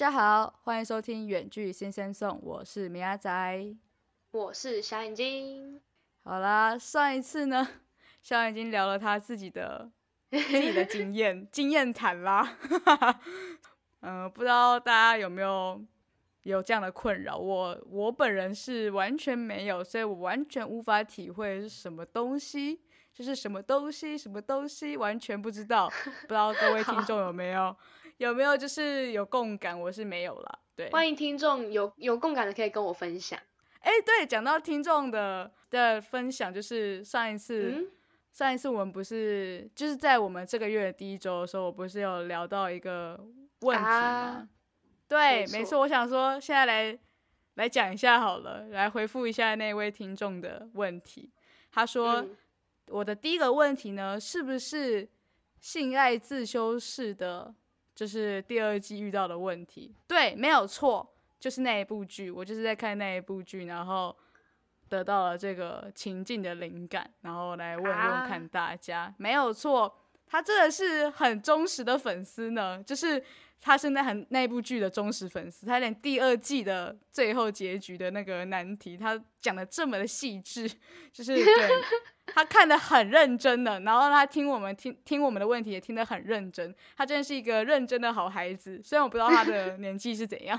大家好，欢迎收听《远距先生送》，我是米阿仔，我是小眼睛。好啦，上一次呢，小眼睛聊了他自己的 自己的经验经验谈啦。嗯，不知道大家有没有有这样的困扰？我我本人是完全没有，所以我完全无法体会是什么东西，就是什么东西，什么东西，完全不知道。不知道各位听众有没有？有没有就是有共感？我是没有了。对，欢迎听众有有共感的可以跟我分享。哎，对，讲到听众的的分享，就是上一次，上一次我们不是就是在我们这个月的第一周的时候，我不是有聊到一个问题吗？对，没错，我想说现在来来讲一下好了，来回复一下那位听众的问题。他说，我的第一个问题呢，是不是性爱自修室的？就是第二季遇到的问题，对，没有错，就是那一部剧，我就是在看那一部剧，然后得到了这个情境的灵感，然后来问问看大家，没有错，他真的是很忠实的粉丝呢，就是。他是那很那部剧的忠实粉丝，他连第二季的最后结局的那个难题，他讲的这么的细致，就是对他看的很认真的，然后他听我们听听我们的问题也听得很认真，他真的是一个认真的好孩子。虽然我不知道他的年纪是怎样，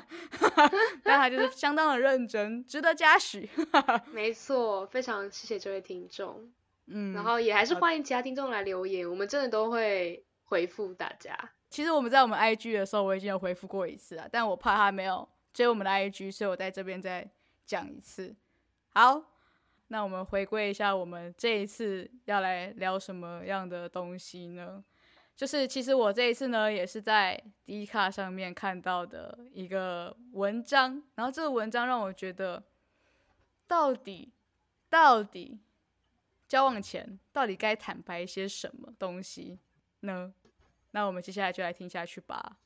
但他就是相当的认真，值得嘉许。没错，非常谢谢这位听众，嗯，然后也还是欢迎其他听众来留言，我们真的都会回复大家。其实我们在我们 IG 的时候，我已经有回复过一次了，但我怕他没有追我们的 IG，所以我在这边再讲一次。好，那我们回归一下，我们这一次要来聊什么样的东西呢？就是其实我这一次呢，也是在 D 卡上面看到的一个文章，然后这个文章让我觉得，到底到底交往前到底该坦白一些什么东西呢？那我们接下来就来听下去吧。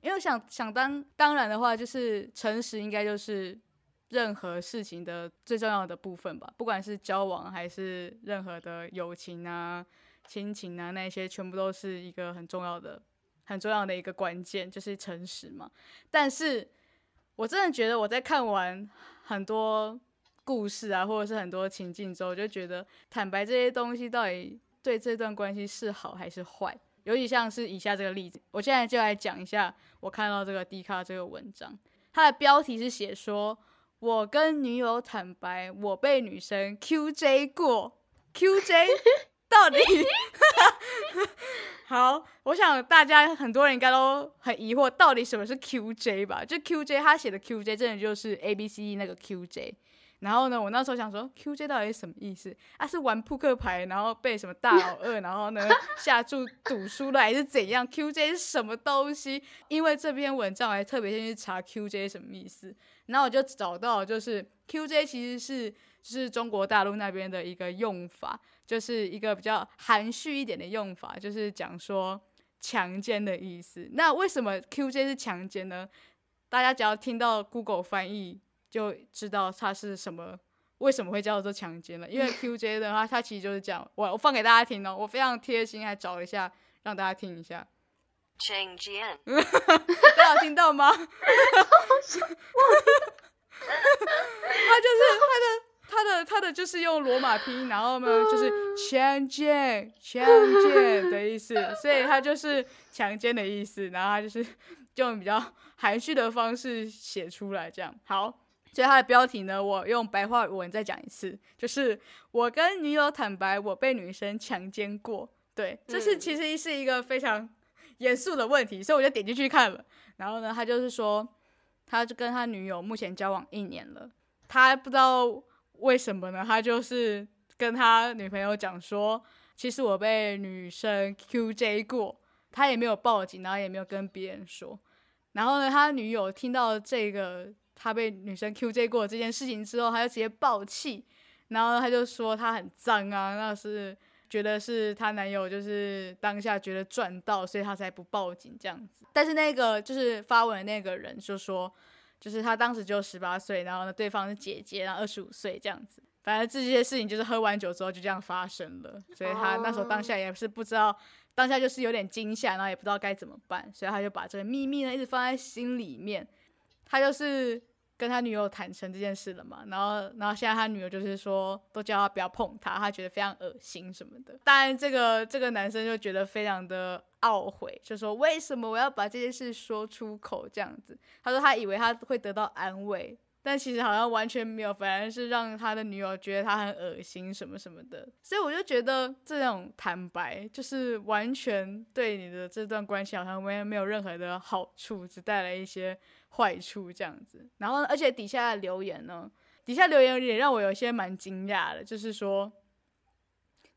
因为想想当当然的话，就是诚实应该就是任何事情的最重要的部分吧。不管是交往还是任何的友情啊、亲情啊，那些全部都是一个很重要的。很重要的一个关键就是诚实嘛，但是我真的觉得我在看完很多故事啊，或者是很多情境之后，我就觉得坦白这些东西到底对这段关系是好还是坏？尤其像是以下这个例子，我现在就来讲一下我看到这个 D 卡这个文章，它的标题是写说我跟女友坦白我被女生 QJ 过，QJ 到底？好，我想大家很多人应该都很疑惑，到底什么是 QJ 吧？就 QJ，他写的 QJ 真的就是 A B C 那个 QJ。然后呢，我那时候想说，QJ 到底是什么意思？啊，是玩扑克牌，然后被什么大老二，然后呢 下注赌输了，还是怎样？QJ 是什么东西？因为这篇文章我还特别先去查 QJ 什么意思，然后我就找到，就是 QJ 其实是就是中国大陆那边的一个用法。就是一个比较含蓄一点的用法，就是讲说强奸的意思。那为什么 QJ 是强奸呢？大家只要听到 Google 翻译就知道它是什么，为什么会叫做强奸了？因为 QJ 的话，它其实就是讲我我放给大家听哦，我非常贴心，还找一下让大家听一下。强奸，大家听到吗？他就是他的。他的他的就是用罗马拼音，然后呢就是强奸强奸的意思，所以他就是强奸的意思，然后他就是 用比较含蓄的方式写出来，这样好。所以他的标题呢，我用白话文再讲一次，就是我跟女友坦白我被女生强奸过。对，这是其实是一个非常严肃的问题，所以我就点进去看了。然后呢，他就是说，他就跟他女友目前交往一年了，他不知道。为什么呢？他就是跟他女朋友讲说，其实我被女生 QJ 过，他也没有报警，然后也没有跟别人说。然后呢，他女友听到这个他被女生 QJ 过这件事情之后，他就直接爆气，然后他就说他很脏啊，那是觉得是他男友就是当下觉得赚到，所以他才不报警这样子。但是那个就是发文的那个人就说。就是他当时就十八岁，然后呢，对方是姐姐，然后二十五岁这样子。反正这些事情就是喝完酒之后就这样发生了，所以他那时候当下也是不知道，当下就是有点惊吓，然后也不知道该怎么办，所以他就把这个秘密呢一直放在心里面。他就是跟他女友坦诚这件事了嘛，然后然后现在他女友就是说都叫他不要碰他，他觉得非常恶心什么的。当然这个这个男生就觉得非常的懊悔，就说为什么我要把这件事说出口这样子？他说他以为他会得到安慰。但其实好像完全没有，反而是让他的女友觉得他很恶心什么什么的，所以我就觉得这种坦白就是完全对你的这段关系好像没没有任何的好处，只带来一些坏处这样子。然后而且底下的留言呢，底下留言也让我有些蛮惊讶的，就是说。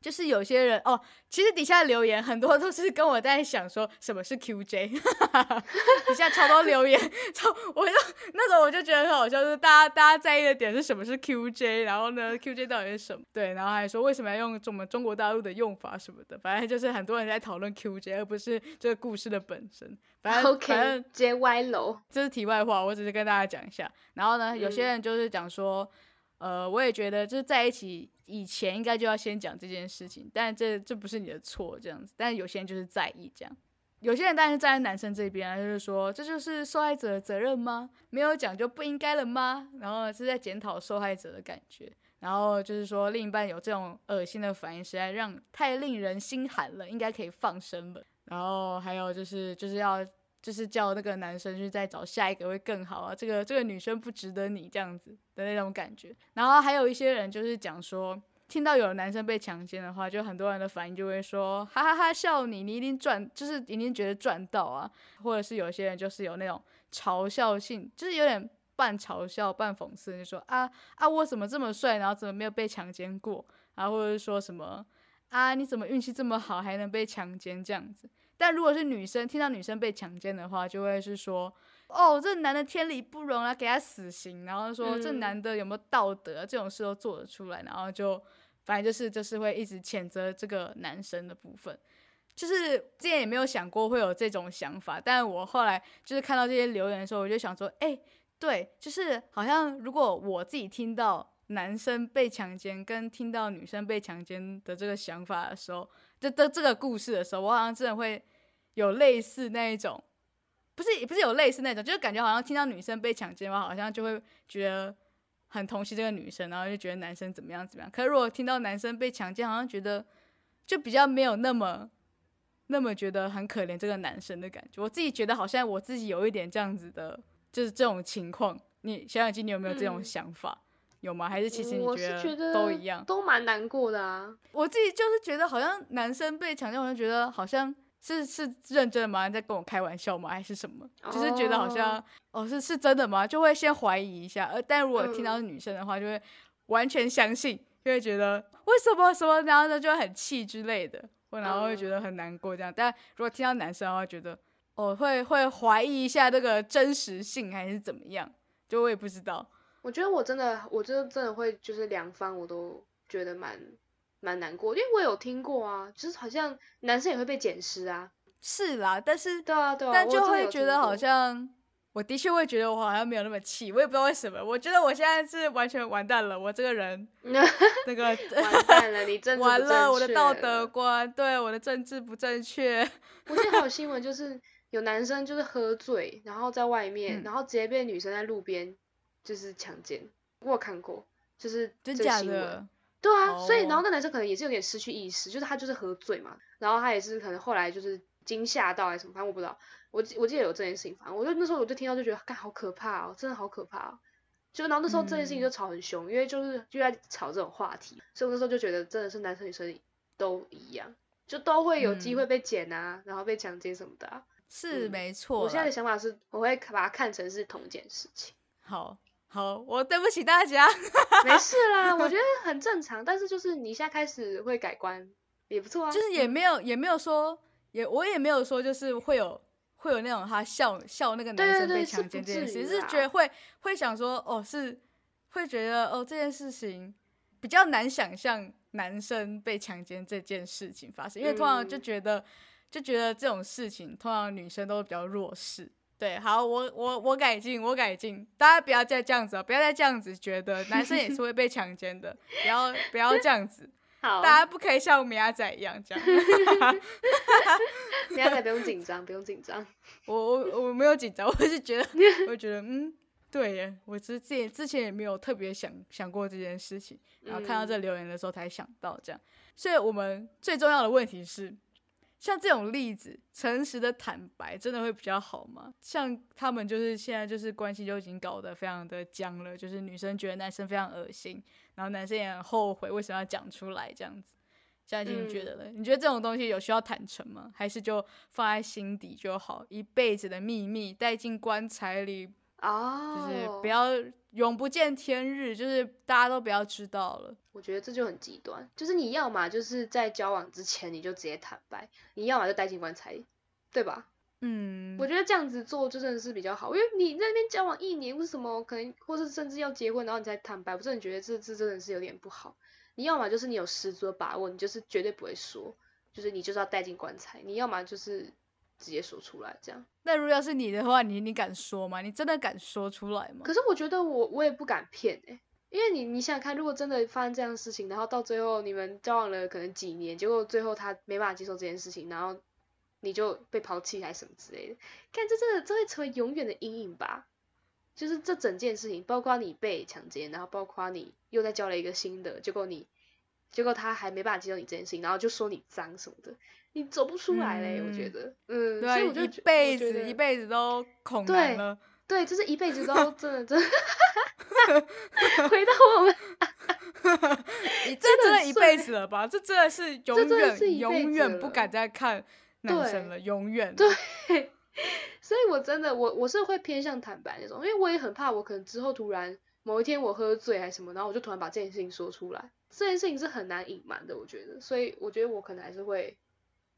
就是有些人哦，其实底下留言很多都是跟我在想说什么是 QJ，底下超多留言，超我就那时候我就觉得很好笑，就是大家大家在意的点是什么是 QJ，然后呢 QJ 到底是什么？对，然后还说为什么要用我们中国大陆的用法什么的，反正就是很多人在讨论 QJ，而不是这个故事的本身。反正反正接歪楼，这是题外话，我只是跟大家讲一下。然后呢，有些人就是讲说。呃，我也觉得就是在一起以前应该就要先讲这件事情，但这这不是你的错，这样子。但有些人就是在意这样，有些人当然是站在男生这边，就是说这就是受害者的责任吗？没有讲就不应该了吗？然后是在检讨受害者的感觉，然后就是说另一半有这种恶心的反应，实在让太令人心寒了，应该可以放生了。然后还有就是就是要。就是叫那个男生去再找下一个会更好啊，这个这个女生不值得你这样子的那种感觉。然后还有一些人就是讲说，听到有男生被强奸的话，就很多人的反应就会说，哈哈哈笑你，你一定赚，就是一定觉得赚到啊。或者是有些人就是有那种嘲笑性，就是有点半嘲笑半讽刺，就说啊啊我怎么这么帅，然后怎么没有被强奸过？然后或者是说什么啊你怎么运气这么好还能被强奸这样子？但如果是女生听到女生被强奸的话，就会是说，哦，这男的天理不容啊，给他死刑。然后说这男的有没有道德，这种事都做得出来。然后就反正就是就是会一直谴责这个男生的部分。就是之前也没有想过会有这种想法，但我后来就是看到这些留言的时候，我就想说，哎，对，就是好像如果我自己听到男生被强奸跟听到女生被强奸的这个想法的时候，这这这个故事的时候，我好像真的会。有类似那一种，不是也不是有类似那种，就是感觉好像听到女生被强奸的话，好像就会觉得很同情这个女生，然后就觉得男生怎么样怎么样。可是如果听到男生被强奸，好像觉得就比较没有那么那么觉得很可怜这个男生的感觉。我自己觉得好像我自己有一点这样子的，就是这种情况。你小小鸡，你有没有这种想法？有吗？还是其实你觉得都一样，都蛮难过的啊。我自己就是觉得好像男生被强奸，我就觉得好像。是是认真的吗？在跟我开玩笑吗？还是什么？就是觉得好像哦，是是真的吗？就会先怀疑一下。呃，但如果听到是女生的话，就会完全相信，就会觉得为什么什么，然后呢就很气之类的，然后会觉得很难过这样。但如果听到男生的话，觉得哦，会会怀疑一下这个真实性还是怎么样？就我也不知道。我觉得我真的，我真的真的会，就是两方我都觉得蛮。蛮难过，因为我有听过啊，就是好像男生也会被捡尸啊。是啦，但是对啊对啊，但就会觉得好像，我的确会觉得我好像没有那么气，我也不知道为什么。我觉得我现在是完全完蛋了，我这个人 那个完蛋了，你政治完了，我的道德观，对我的政治不正确。我记得还有新闻，就是有男生就是喝醉，然后在外面，然后直接被女生在路边就是强奸。我有看过，就是真假的。对啊，所以然后那男生可能也是有点失去意识，就是他就是喝醉嘛，然后他也是可能后来就是惊吓到还是什么，反正我不知道。我我记得有这件事情，反正我就那时候我就听到就觉得，干好可怕哦，真的好可怕哦。就然后那时候这件事情就吵很凶，因为就是就在吵这种话题，所以我那时候就觉得真的是男生女生都一样，就都会有机会被捡啊，然后被强奸什么的。啊是没错。我现在的想法是，我会把它看成是同一件事情。好。好，我对不起大家，没事啦，我觉得很正常。但是就是你现在开始会改观，也不错啊。就是也没有也没有说，也我也没有说，就是会有会有那种他笑笑那个男生被强奸这件事，是觉得会会想说，哦，是会觉得哦这件事情比较难想象男生被强奸这件事情发生，因为通常就觉得就觉得这种事情通常女生都比较弱势。对，好，我我我改进，我改进，大家不要再这样子，不要再这样子觉得男生也是会被强奸的，不要不要这样子，好，大家不可以像米阿仔一样这样。米亚仔不用紧张，不用紧张。我我我没有紧张，我是觉得，我觉得，嗯，对耶，我之前之前也没有特别想想过这件事情，然后看到这留言的时候才想到这样。所以我们最重要的问题是。像这种例子，诚实的坦白真的会比较好吗？像他们就是现在就是关系就已经搞得非常的僵了，就是女生觉得男生非常恶心，然后男生也很后悔为什么要讲出来这样子。现在已经觉得呢？你觉得这种东西有需要坦诚吗？还是就放在心底就好，一辈子的秘密带进棺材里？哦，就是不要永不见天日，就是大家都不要知道了。我觉得这就很极端，就是你要嘛就是在交往之前你就直接坦白，你要么就带进棺材，对吧？嗯，我觉得这样子做就真的是比较好，因为你在那边交往一年，为什么可能，或是甚至要结婚，然后你才坦白，我真的觉得这这真的是有点不好。你要么就是你有十足的把握，你就是绝对不会说，就是你就是要带进棺材，你要么就是。直接说出来，这样。那如果要是你的话，你你敢说吗？你真的敢说出来吗？可是我觉得我我也不敢骗哎，因为你你想想看，如果真的发生这样的事情，然后到最后你们交往了可能几年，结果最后他没办法接受这件事情，然后你就被抛弃还是什么之类的，看这真的这会成为永远的阴影吧？就是这整件事情，包括你被强奸，然后包括你又再交了一个新的，结果你结果他还没办法接受你这件事情，然后就说你脏什么的。你走不出来嘞，我觉得，嗯，所以我就一辈子一辈子都恐难了，对，就是一辈子都 真的真的，回到我们，你这真的一辈子了吧？这真的是永远永远不敢再看男生了，永远。对，所以我真的我我是会偏向坦白那种，因为我也很怕我可能之后突然某一天我喝醉还是什么，然后我就突然把这件事情说出来，这件事情是很难隐瞒的，我觉得，所以我觉得我可能还是会。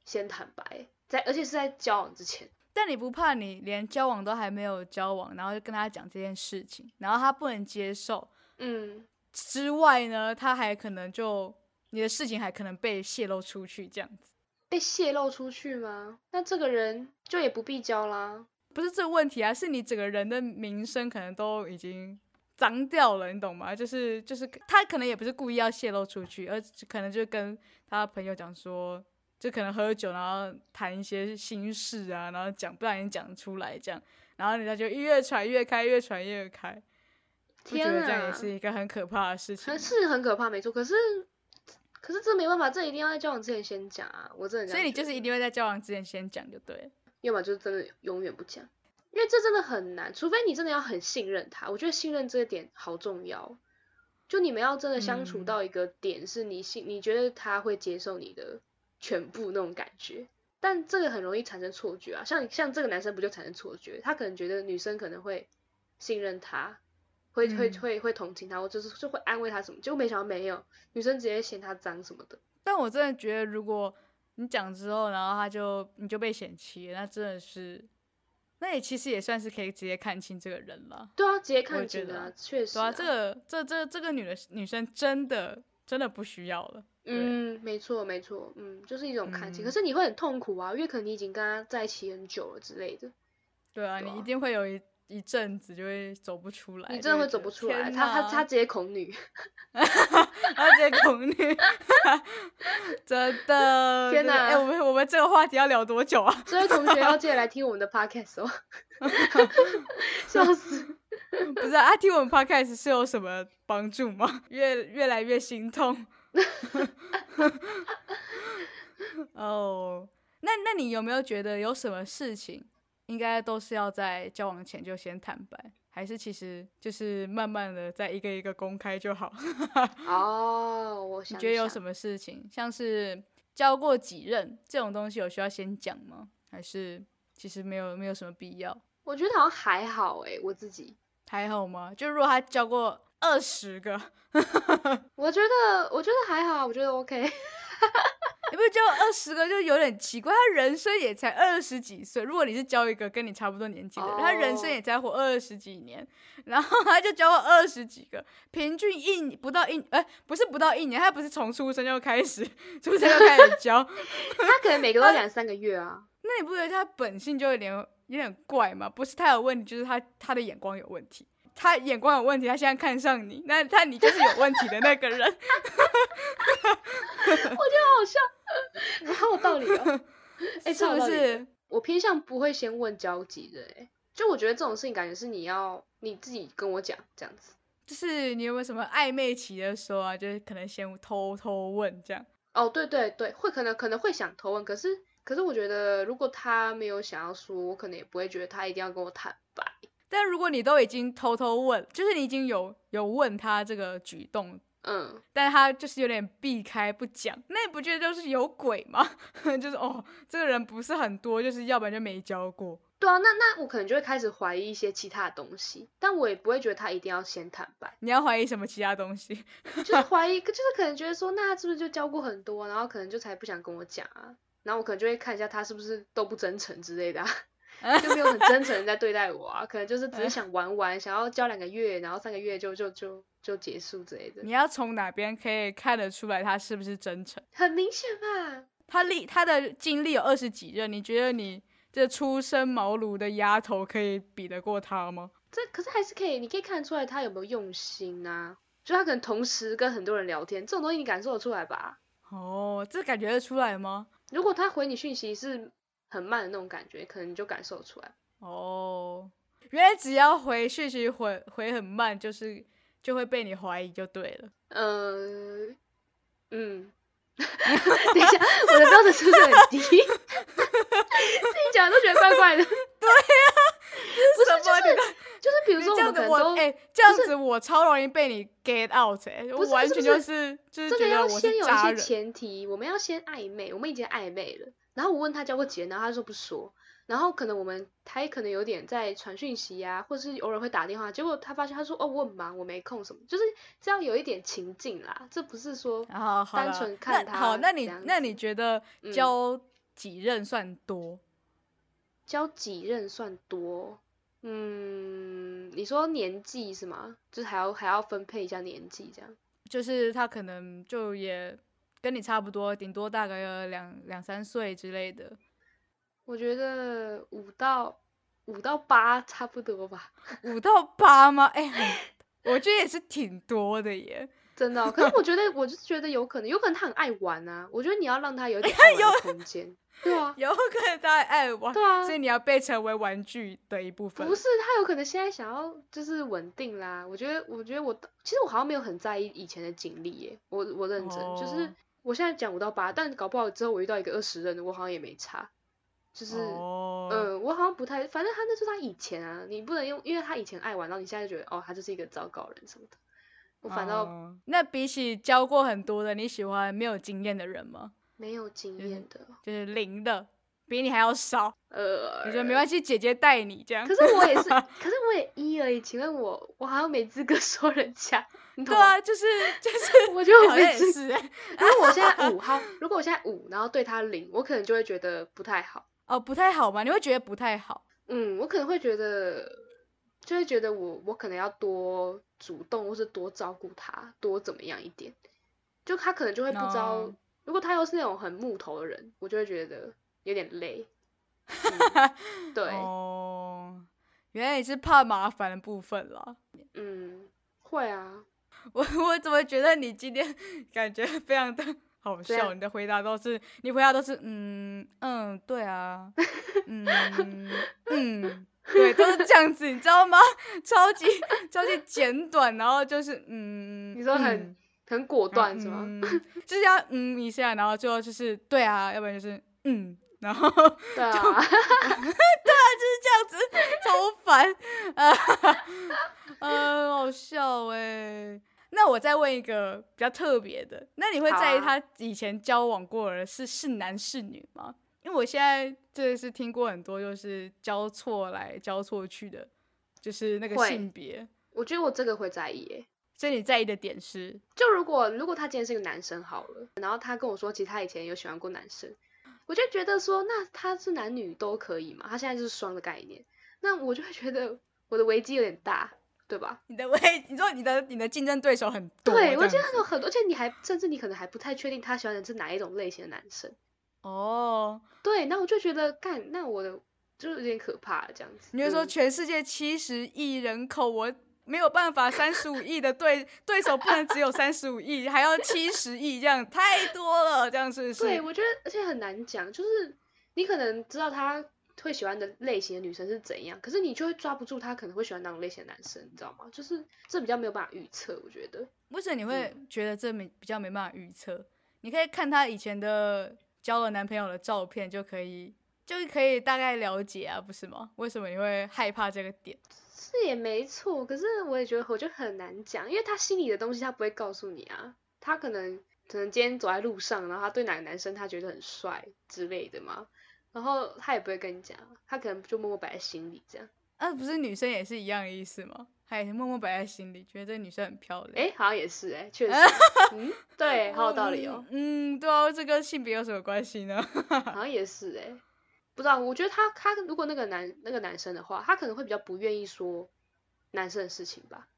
先坦白，在而且是在交往之前。但你不怕你连交往都还没有交往，然后就跟他讲这件事情，然后他不能接受，嗯，之外呢，他还可能就你的事情还可能被泄露出去，这样子。被泄露出去吗？那这个人就也不必交啦。不是这个问题啊，是你整个人的名声可能都已经脏掉了，你懂吗？就是就是他可能也不是故意要泄露出去，而可能就跟他朋友讲说。就可能喝酒，然后谈一些心事啊，然后讲不小心讲出来这样，然后人家就越传越开，越传越开。天啊，这样也是一个很可怕的事情。是很可怕，没错。可是，可是这没办法，这一定要在交往之前先讲啊！我真的。所以你就是一定会在交往之前先讲就对。要么就是真的永远不讲，因为这真的很难，除非你真的要很信任他。我觉得信任这一点好重要。就你们要真的相处到一个点，是你信，你觉得他会接受你的。全部那种感觉，但这个很容易产生错觉啊，像像这个男生不就产生错觉？他可能觉得女生可能会信任他，会会会会同情他，或者是就会安慰他什么，结果没想到没有，女生直接嫌他脏什么的。但我真的觉得，如果你讲之后，然后他就你就被嫌弃，那真的是，那也其实也算是可以直接看清这个人了。对啊，直接看清啊，确实。对啊，这个这这这个女的女生真的真的不需要了。嗯，没错没错，嗯，就是一种看清，可是你会很痛苦啊，因为可能你已经跟他在一起很久了之类的。对啊，你一定会有一一阵子就会走不出来。你真的会走不出来，他他他直接恐女，他直接恐女，真的。天哪！哎，我们我们这个话题要聊多久啊？这位同学要记得来听我们的 podcast 哦，笑死！不是啊，听我们 podcast 是有什么帮助吗？越越来越心痛。哦，那那你有没有觉得有什么事情应该都是要在交往前就先坦白，还是其实就是慢慢的在一个一个公开就好？哦，我你觉得有什么事情，像是交过几任这种东西，有需要先讲吗？还是其实没有没有什么必要？我觉得好像还好哎，我自己还好吗？就如果他交过。二十个，我觉得我觉得还好，我觉得 OK。你不交二十个就有点奇怪，他人生也才二十几岁。如果你是交一个跟你差不多年纪的，他人生也才活二十几年，然后他就交了二十几个，平均一不到一，哎，不是不到一年，他不是从出生就开始出生就开始交，他可能每个都两三个月啊。那你不觉得他本性就有点有点怪吗，不是他有问题，就是他他的眼光有问题。他眼光有问题，他现在看上你，那他你就是有问题的那个人。我觉得好笑，好有道理哦。哎，是不是？我偏向不会先问交集的，哎，就我觉得这种事情感觉是你要你自己跟我讲这样子。就是你有没有什么暧昧期的时候啊？就是可能先偷偷问这样。哦，对对对，会可能可能会想偷问，可是可是我觉得如果他没有想要说，我可能也不会觉得他一定要跟我坦白。但如果你都已经偷偷问，就是你已经有有问他这个举动，嗯，但他就是有点避开不讲，那你不觉得就是有鬼吗？就是哦，这个人不是很多，就是要不然就没教过。对啊，那那我可能就会开始怀疑一些其他的东西，但我也不会觉得他一定要先坦白。你要怀疑什么其他东西？就是怀疑，就是可能觉得说，那他是不是就教过很多，然后可能就才不想跟我讲啊？然后我可能就会看一下他是不是都不真诚之类的。就没有很真诚的 在对待我啊，可能就是只是想玩玩，想要交两个月，然后三个月就就就就结束之类的。你要从哪边可以看得出来他是不是真诚？很明显吧，他历他的经历有二十几任，你觉得你这初生茅庐的丫头可以比得过他吗？这可是还是可以，你可以看得出来他有没有用心啊？就他可能同时跟很多人聊天，这种东西你感受得出来吧？哦，这感觉得出来吗？如果他回你讯息是。很慢的那种感觉，可能你就感受出来哦。原来只要回讯息回回很慢，就是就会被你怀疑就对了。嗯嗯，等一下，我的标准是不是很低？自己讲都觉得怪怪的。对呀，不是就是就是比如说这样子我哎这样子我超容易被你 get out 哎，我完全就是就是这个要先有一些前提，我们要先暧昧，我们已经暧昧了。然后我问他交过几任，然后他说不说。然后可能我们他也可能有点在传讯息呀，或者是偶尔会打电话。结果他发现他说哦我很忙，我没空什么，就是这样有一点情境啦。这不是说单纯看他。好，那你那你觉得交几任算多？交几任算多？嗯，你说年纪是吗？就是还要还要分配一下年纪这样。就是他可能就也。跟你差不多，顶多大概两两三岁之类的。我觉得五到五到八差不多吧。五到八吗？哎，我觉得也是挺多的耶。真的，可是我觉得，我就觉得有可能，有可能他很爱玩啊。我觉得你要让他有点空间。对啊，有可能他爱玩。对啊，所以你要被成为玩具的一部分。不是，他有可能现在想要就是稳定啦。我觉得，我觉得我其实我好像没有很在意以前的经历耶。我我认真就是。我现在讲五到八，但搞不好之后我遇到一个二十人的，我好像也没差，就是，嗯，我好像不太，反正他那是他以前啊，你不能用，因为他以前爱玩，然后你现在就觉得哦，他就是一个糟糕人什么的。我反倒，那比起教过很多的，你喜欢没有经验的人吗？没有经验的，就是零的，比你还要少。呃，你说没关系，姐姐带你这样。可是我也是，可是我也一而已，请问我，我好像没资格 说人家。对啊，就是 就是，我就没资格。如果我现在五号，如果我现在五，然后对他零，我可能就会觉得不太好。哦，不太好吗？你会觉得不太好？嗯，我可能会觉得，就会觉得我我可能要多主动，或是多照顾他，多怎么样一点。就他可能就会不知道，如果他又是那种很木头的人，我就会觉得有点累。对哦，原来你是怕麻烦的部分了。嗯，会啊。我 我怎么觉得你今天感觉非常的好笑？你的回答都是，你回答都是，嗯嗯，对啊，嗯嗯，对，都是这样子，你知道吗？超级超级简短，然后就是嗯，你说很很果断是吗？就是要嗯一下，然后最后就是对啊，要不然就是嗯，然后对啊，对啊，就是这样子，超烦啊，嗯，好笑哎。那我再问一个比较特别的，那你会在意他以前交往过的是是男是女吗？因为我现在这是听过很多，就是交错来交错去的，就是那个性别。我觉得我这个会在意诶，所以你在意的点是，就如果如果他今天是一个男生好了，然后他跟我说，其实他以前有喜欢过男生，我就觉得说，那他是男女都可以嘛？他现在就是双的概念，那我就会觉得我的危机有点大。对吧？你的危，你说你的你的竞争对手很多，对我觉得有很多，而且你还甚至你可能还不太确定他喜欢的是哪一种类型的男生。哦，对，那我就觉得干，那我的就有点可怕这样子。你就说全世界七十亿人口，我没有办法，三十五亿的对 对手不能只有三十五亿，还要七十亿，这样太多了，这样是不是？对，我觉得而且很难讲，就是你可能知道他会喜欢的类型的女生是怎样，可是你就会抓不住他可能会喜欢哪种类型的男生，你知道吗？就是这比较没有办法预测，我觉得。为什么你会觉得这没比较没办法预测？你可以看他以前的交了男朋友的照片，就可以就是可以大概了解啊，不是吗？为什么你会害怕这个点？是也没错，可是我也觉得我就很难讲，因为他心里的东西他不会告诉你啊，他可能可能今天走在路上，然后他对哪个男生他觉得很帅之类的嘛，然后他也不会跟你讲，他可能就默默摆在心里这样。啊，不是女生也是一样的意思吗？还默默摆在心里，觉得这女生很漂亮。哎，好像也是哎，确实，嗯，对，好有道理哦。嗯，对啊，这跟性别有什么关系呢？好像也是哎，不知道。我觉得他他如果那个男那个男生的话，他可能会比较不愿意说男生的事情吧，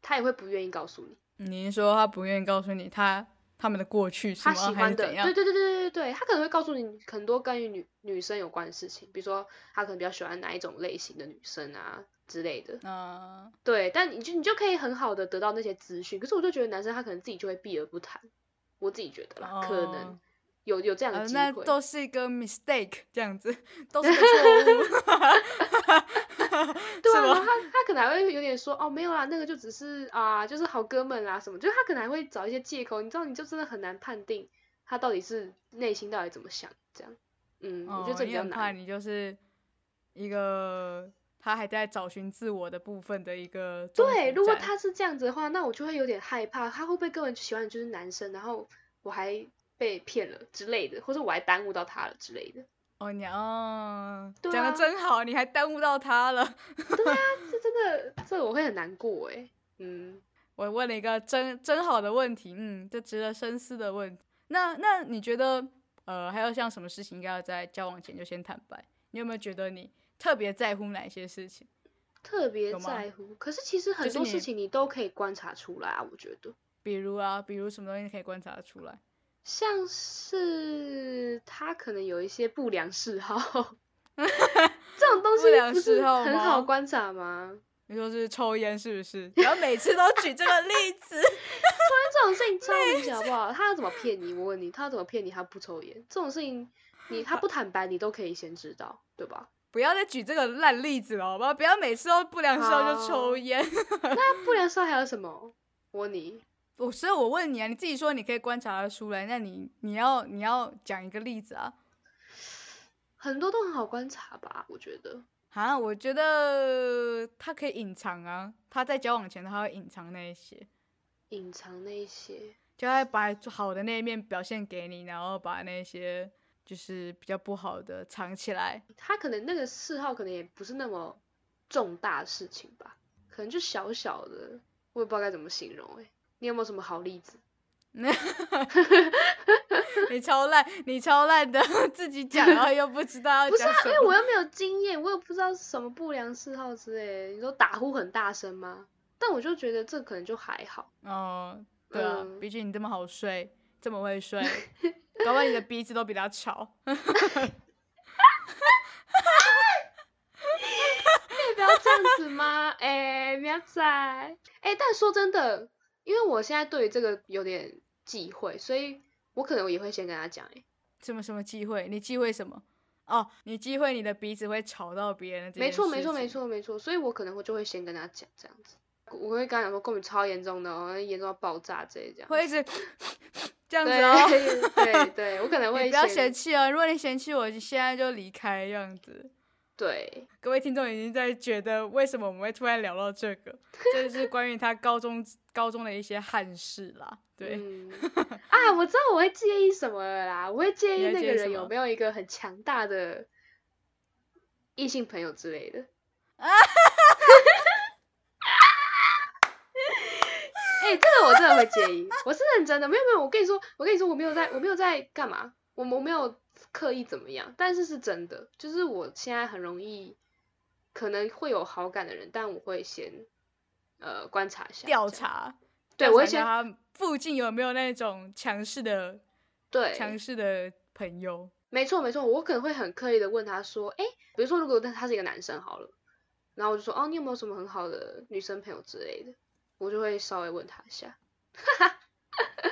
他也会不愿意告诉你。你是说他不愿意告诉你他他们的过去是吗？他喜欢的，对对对对对对对，他可能会告诉你很多关于女女生有关的事情，比如说他可能比较喜欢哪一种类型的女生啊。之类的，嗯，对，但你就你就可以很好的得到那些资讯。可是我就觉得男生他可能自己就会避而不谈，我自己觉得啦，可能有有这样的机会。那都是一个 mistake，这样子都是错误。对啊，他他可能还会有点说哦没有啦，那个就只是啊，就是好哥们啦什么，就是他可能还会找一些借口。你知道，你就真的很难判定他到底是内心到底怎么想这样。嗯，我觉得这比较难。你就是一个。他还在找寻自我的部分的一个。对，如果他是这样子的话，那我就会有点害怕，他会不会根本喜欢的就是男生，然后我还被骗了之类的，或者我还耽误到他了之类的。哦娘，讲的真好，你还耽误到他了。对啊，这真的，这我会很难过哎。嗯，我问了一个真真好的问题，嗯，这值得深思的问题。那那你觉得，呃，还有像什么事情应该要在交往前就先坦白？你有没有觉得你？特别在乎哪些事情？特别在乎，可是其实很多事情你都可以观察出来啊，我觉得。比如啊，比如什么东西可以观察出来？像是他可能有一些不良嗜好，这种东西不是很好观察吗？你说是抽烟是不是？然后每次都举这个例子，抽烟这种事情超明显好不好？他要怎么骗你？我问你，他要怎么骗你？他不抽烟这种事情，你他不坦白，你都可以先知道，对吧？不要再举这个烂例子了，好吧？不要每次都不良嗜好就抽烟。那不良嗜好还有什么？我问你，我所以，我问你啊，你自己说你可以观察得出来，那你你要你要讲一个例子啊。很多都很好观察吧？我觉得。啊，我觉得他可以隐藏啊，他在交往前他会隐藏那一些，隐藏那一些，就会把好的那一面表现给你，然后把那些。就是比较不好的藏起来，他可能那个嗜好可能也不是那么重大的事情吧，可能就小小的，我也不知道该怎么形容哎。你有没有什么好例子？你超烂，你超烂的，自己讲然后又不知道不是啊，因为我又没有经验，我又不知道是什么不良嗜好之类。你说打呼很大声吗？但我就觉得这可能就还好。哦，对啊，毕竟你这么好睡，这么会睡。搞不好你的鼻子都比他吵。可以不要这样子吗？哎，不要在。哎，但说真的，因为我现在对于这个有点忌讳，所以我可能也会先跟他讲。哎，什么什么忌讳？你忌讳什么？哦，你忌讳你的鼻子会吵到别人。没错，没错，没错，没错。所以我可能会就会先跟他讲这样子。我会跟他讲说过敏超严重的哦，严重到爆炸这样。会一直。这样子哦，对对，我可能 会不要嫌弃哦。如果你嫌弃我，现在就离开这样子。对，各位听众已经在觉得为什么我们会突然聊到这个，这是关于他高中高中的一些憾事啦。对，啊，我知道我会介意什么了啦，我会介意那个人有没有一个很强大的异性朋友之类的。哎，这个我真的会介意，我是认真的，没有没有，我跟你说，我跟你说，我没有在，我没有在干嘛，我我没有刻意怎么样，但是是真的，就是我现在很容易可能会有好感的人，但我会先呃观察一下，调查，对我会先他附近有没有那种强势的，对强势的朋友，没错没错，我可能会很刻意的问他说，哎，比如说如果他是一个男生好了，然后我就说哦，你有没有什么很好的女生朋友之类的，我就会稍微问他一下。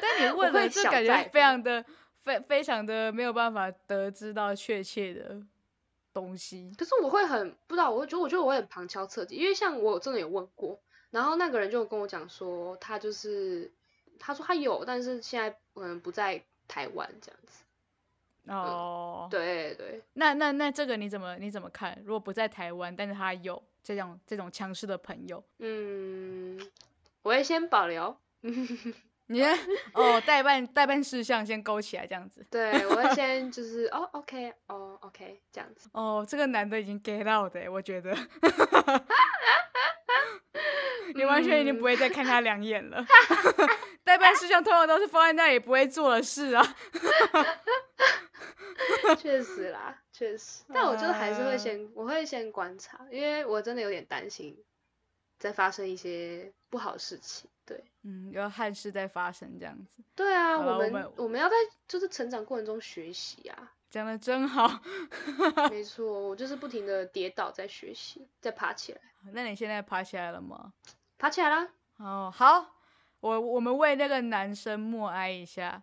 但你问了，就感觉非常的非非常的没有办法得知到确切的东西。可是我会很不知道，我觉得我觉得我会很旁敲侧击，因为像我真的有问过，然后那个人就跟我讲说，他就是他说他有，但是现在可能不在台湾这样子。哦，对对，那那那这个你怎么你怎么看？如果不在台湾，但是他有这种这种强势的朋友，嗯，我会先保留。你哦，代办代办事项先勾起来，这样子。对，我会先就是哦，OK，哦，OK，这样子。哦，这个男的已经 get 到的，我觉得。你完全已经不会再看他两眼了。代办事项通常都是放在那里不会做的事啊。确实啦，确实。但我就还是会先，我会先观察，因为我真的有点担心，在发生一些不好事情。对，嗯，有憾事在发生这样子。对啊，我们我们要在就是成长过程中学习啊。讲的真好。没错，我就是不停的跌倒在学习，再爬起来。那你现在爬起来了吗？爬起来了。哦，好，我我们为那个男生默哀一下。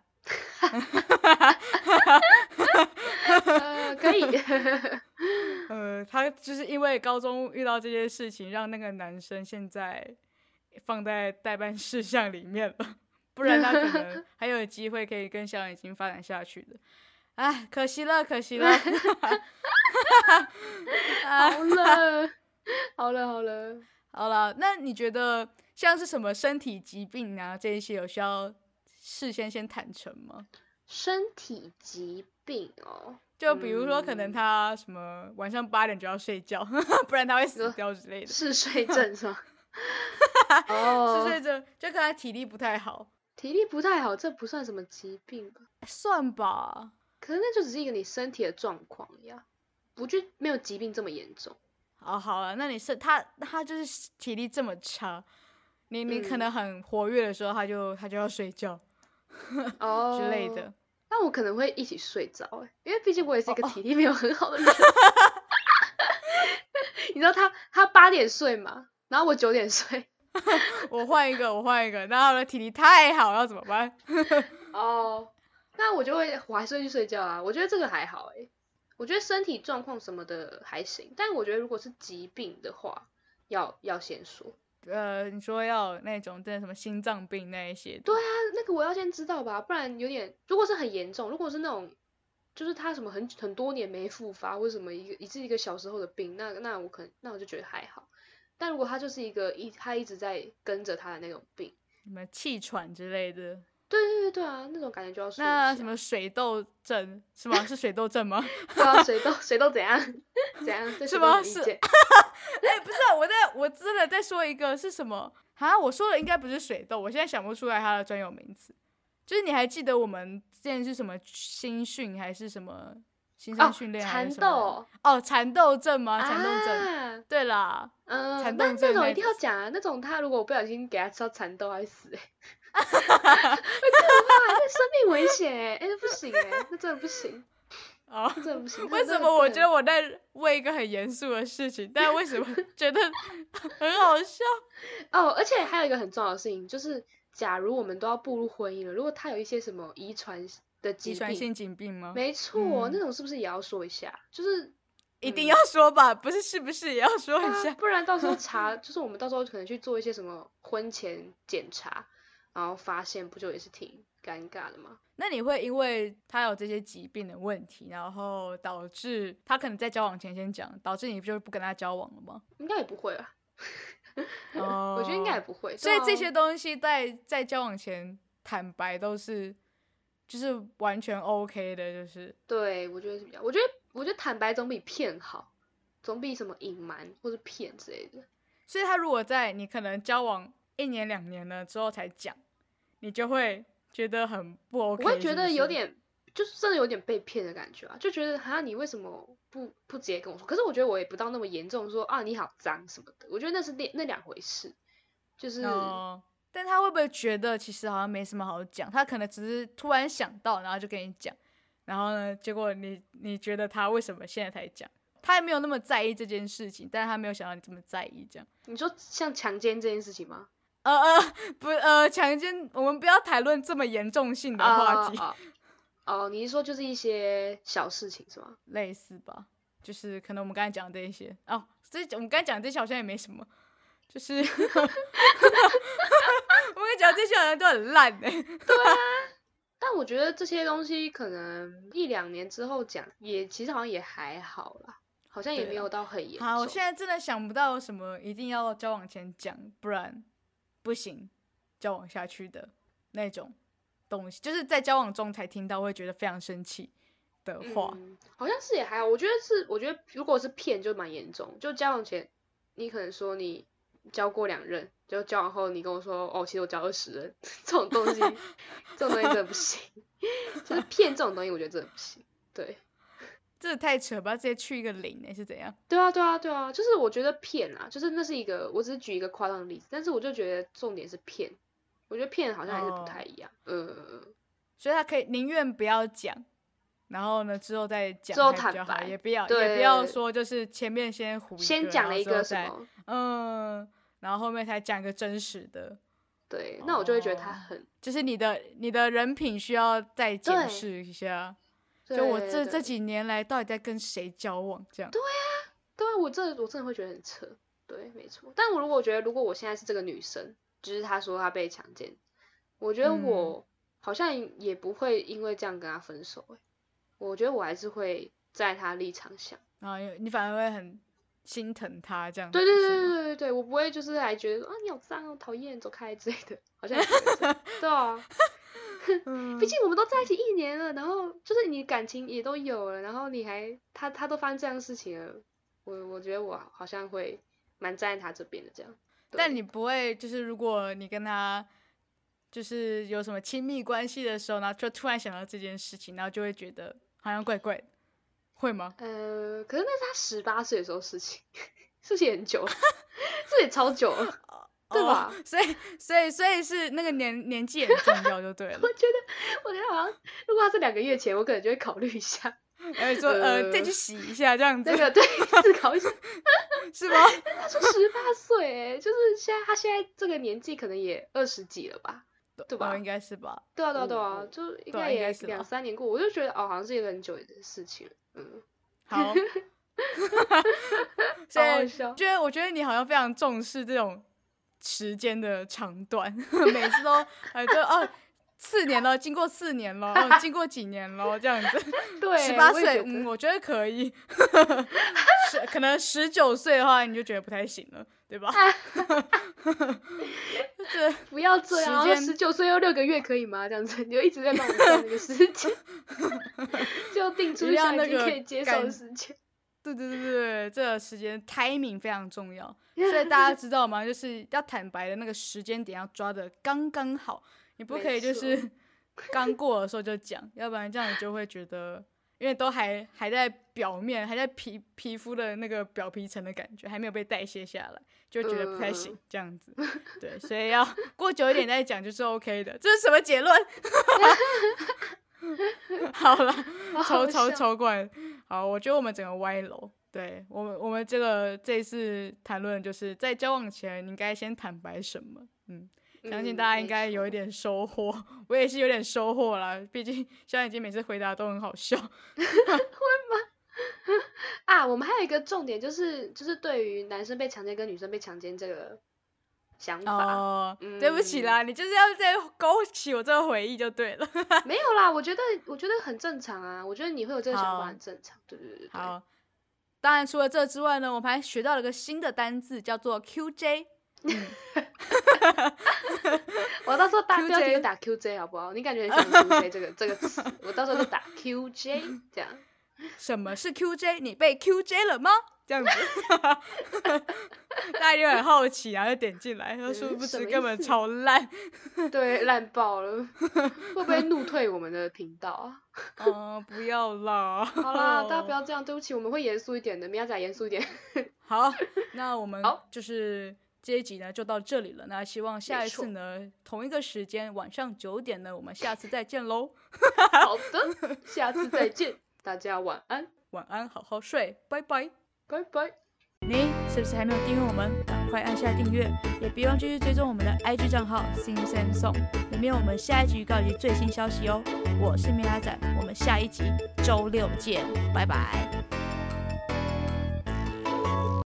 可以。呃，他就是因为高中遇到这些事情，让那个男生现在放在代办事项里面了，不然他可能 还有机会可以跟小眼睛发展下去的。哎，可惜了，可惜了。好了，好了，好了，好了。那你觉得像是什么身体疾病啊，这一些有需要事先先坦诚吗？身体疾病哦，就比如说可能他什么晚上八点就要睡觉，不然他会死掉之类的。嗜睡症是吗？哦，嗜睡症就看他体力不太好。体力不太好，这不算什么疾病吧？算吧。可是那就只是一个你身体的状况呀，不就没有疾病这么严重。哦，好了，那你是他，他就是体力这么差，你你可能很活跃的时候，他就他就要睡觉，哦之类的。那我可能会一起睡着，哎，因为毕竟我也是一个体力没有很好的人。你知道他他八点睡嘛，然后我九点睡，我换一个，我换一个，然后我的体力太好，要怎么办？哦。那我就会，我还是会去睡觉啊。我觉得这个还好哎，我觉得身体状况什么的还行。但我觉得如果是疾病的话，要要先说。呃，你说要那种真的什么心脏病那一些？对啊，那个我要先知道吧，不然有点。如果是很严重，如果是那种，就是他什么很很多年没复发，或什么一个，一是一个小时候的病，那那我可能那我就觉得还好。但如果他就是一个一他一直在跟着他的那种病，什么气喘之类的。对对对对啊，那种感觉就要那什么水痘症是吗？是水痘症吗？对啊，水痘水痘怎样？怎样？是吗？是。哎，不是，我在我真的在说一个是什么啊？我说的应该不是水痘，我现在想不出来它的专有名词。就是你还记得我们之前是什么新训还是什么新生训练？蚕豆哦，蚕豆症吗？蚕豆症。对啦，嗯，蚕豆症那种一定要讲啊，那种他如果我不小心给他吃到蚕豆，会死哎。哈哈哈！那生命危险哎，哎，不行哎，那真的不行 啊，真的不行。为什么我觉得我在为一个很严肃的事情，但为什么 觉得很好笑？哦，而且还有一个很重要的事情，就是假如我们都要步入婚姻了，如果他有一些什么遗传遗传性疾病吗？没错，那种是不是也要说一下？就是一定要说吧？不是，是不是也要说一下？不然到时候 查，就是我们到时候可能去做一些什么婚前检查。然后发现不就也是挺尴尬的吗？那你会因为他有这些疾病的问题，然后导致他可能在交往前先讲，导致你就是不跟他交往了吗？应该也不会啊。哦，我觉得应该也不会。所以这些东西在在交往前坦白都是就是完全 OK 的，就是对我觉得是比较，我觉得我觉得坦白总比骗好，总比什么隐瞒或者骗之类的。所以他如果在你可能交往一年两年了之后才讲。你就会觉得很不 OK，我会觉得有点，就是真的有点被骗的感觉啊，就觉得好像你为什么不不直接跟我说？可是我觉得我也不到那么严重，说啊你好脏什么的，我觉得那是那那两回事，就是，但他会不会觉得其实好像没什么好讲？他可能只是突然想到，然后就跟你讲，然后呢，结果你你觉得他为什么现在才讲？他也没有那么在意这件事情，但是他没有想到你这么在意，这样。你说像强奸这件事情吗？呃呃，不呃，强奸，我们不要谈论这么严重性的话题。哦，你是说就是一些小事情是吗？类似吧，就是可能我们刚才讲的这一些哦，这我们刚才讲这些好像也没什么，就是，我跟你讲这些好像都很烂哎。对啊，但我觉得这些东西可能一两年之后讲，也其实好像也还好啦，好像也没有到很严重。好，我现在真的想不到什么一定要交往前讲，不然不行交往下去的那种。东西就是在交往中才听到，会觉得非常生气的话，好像是也还好。我觉得是，我觉得如果是骗就蛮严重。就交往前，你可能说你交过两任，就交往后你跟我说哦，其实我交二十任，这种东西，这种东西真的不行。就是骗这种东西，我觉得真的不行。对，这太扯吧，直接去一个零呢，是怎样？对啊，对啊，对啊，就是我觉得骗啊，就是那是一个，我只是举一个夸张的例子，但是我就觉得重点是骗。我觉得骗好像还是不太一样，嗯，所以他可以宁愿不要讲，然后呢之后再讲，之后坦白也不要，也不要说就是前面先胡先讲了一个什么，嗯，然后后面才讲个真实的，对，那我就会觉得他很，就是你的你的人品需要再检视一下，就我这这几。年来到底在跟谁交往这样，对啊，对啊，我这我真的会觉得很扯，对，没错，但我如果觉得如果我现在是这个女生。就是她说她被强奸，我觉得我好像也不会因为这样跟她分手哎，我觉得我还是会在她立场想，然后你反而会很心疼他这样。对对对对对对对，我不会就是还觉得啊你好脏哦讨厌走开之类的，好像 对啊，毕竟我们都在一起一年了，然后就是你感情也都有了，然后你还他他都发生这样的事情了，我我觉得我好像会蛮站在他这边的这样。但你不会，就是如果你跟他就是有什么亲密关系的时候，然后就突然想到这件事情，然后就会觉得好像怪怪的，会吗？呃，可是那是他十八岁的时候事情，事情很久了，这也超久了，对吧？所以，所以，所以是那个年年纪很重要，就对了。我觉得，我觉得好像，如果他是两个月前，我可能就会考虑一下。然后说呃，再去洗一下这样子，这个对，思考一下，是吗？他说十八岁，哎，就是现在他现在这个年纪可能也二十几了吧，对吧？应该是吧。对啊，对啊，对啊，就应该也两三年过，我就觉得哦，好像是一个很久的事情，嗯，好，所以觉得我觉得你好像非常重视这种时间的长短，每次都哎就哦。四年了，经过四年了，经过几年了，这样子。对，十八岁，嗯，我觉得可以。十可能十九岁的话，你就觉得不太行了，对吧？对，不要这样。十九岁又六个月可以吗？这样子，你就一直在帮我算那个时间，就定出下一个可以接受的时间。对对对对，这个时间 timing 非常重要，所以大家知道吗？就是要坦白的那个时间点要抓的刚刚好。你不可以就是刚过的时候就讲，要不然这样你就会觉得，因为都还还在表面，还在皮皮肤的那个表皮层的感觉，还没有被代谢下来，就觉得不太行这样子。对，所以要过久一点再讲就是 OK 的。这是什么结论？好了，超超超怪。好，我觉得我们整个歪楼。对我们我们这个这次谈论就是在交往前你应该先坦白什么？嗯。相信大家应该有一点收获，我也是有点收获啦。毕竟小眼睛每次回答都很好笑，会吗？啊，我们还有一个重点就是，就是对于男生被强奸跟女生被强奸这个想法。哦，对不起啦，你就是要再勾起我这个回忆就对了。没有啦，我觉得我觉得很正常啊，我觉得你会有这个想法很正常。对对对。好，当然除了这之外呢，我们还学到了个新的单字，叫做 QJ。嗯，我到时候打标题就打 QJ 好不好？你感觉很像 QJ 这个这个词，我到时候就打 QJ 这样。什么是 QJ？你被 QJ 了吗？这样子，大家就很好奇，然后就点进来，说殊不知根本超烂，对，烂爆了，会不会怒退我们的频道啊？啊，不要啦！好啦，大家不要这样，对不起，我们会严肃一点的，明仔严肃一点。好，那我们就是。这一集呢就到这里了，那希望下一次呢同一个时间晚上九点呢，我们下次再见喽。好的，下次再见，大家晚安。晚安，好好睡，拜拜，拜拜。你是不是还没有订阅我们？赶快按下订阅，也别忘继续追踪我们的 IG 账号 Sing Sing Song，里面有我们下一集预告以及最新消息哦。我是米拉仔，我们下一集周六见，拜拜。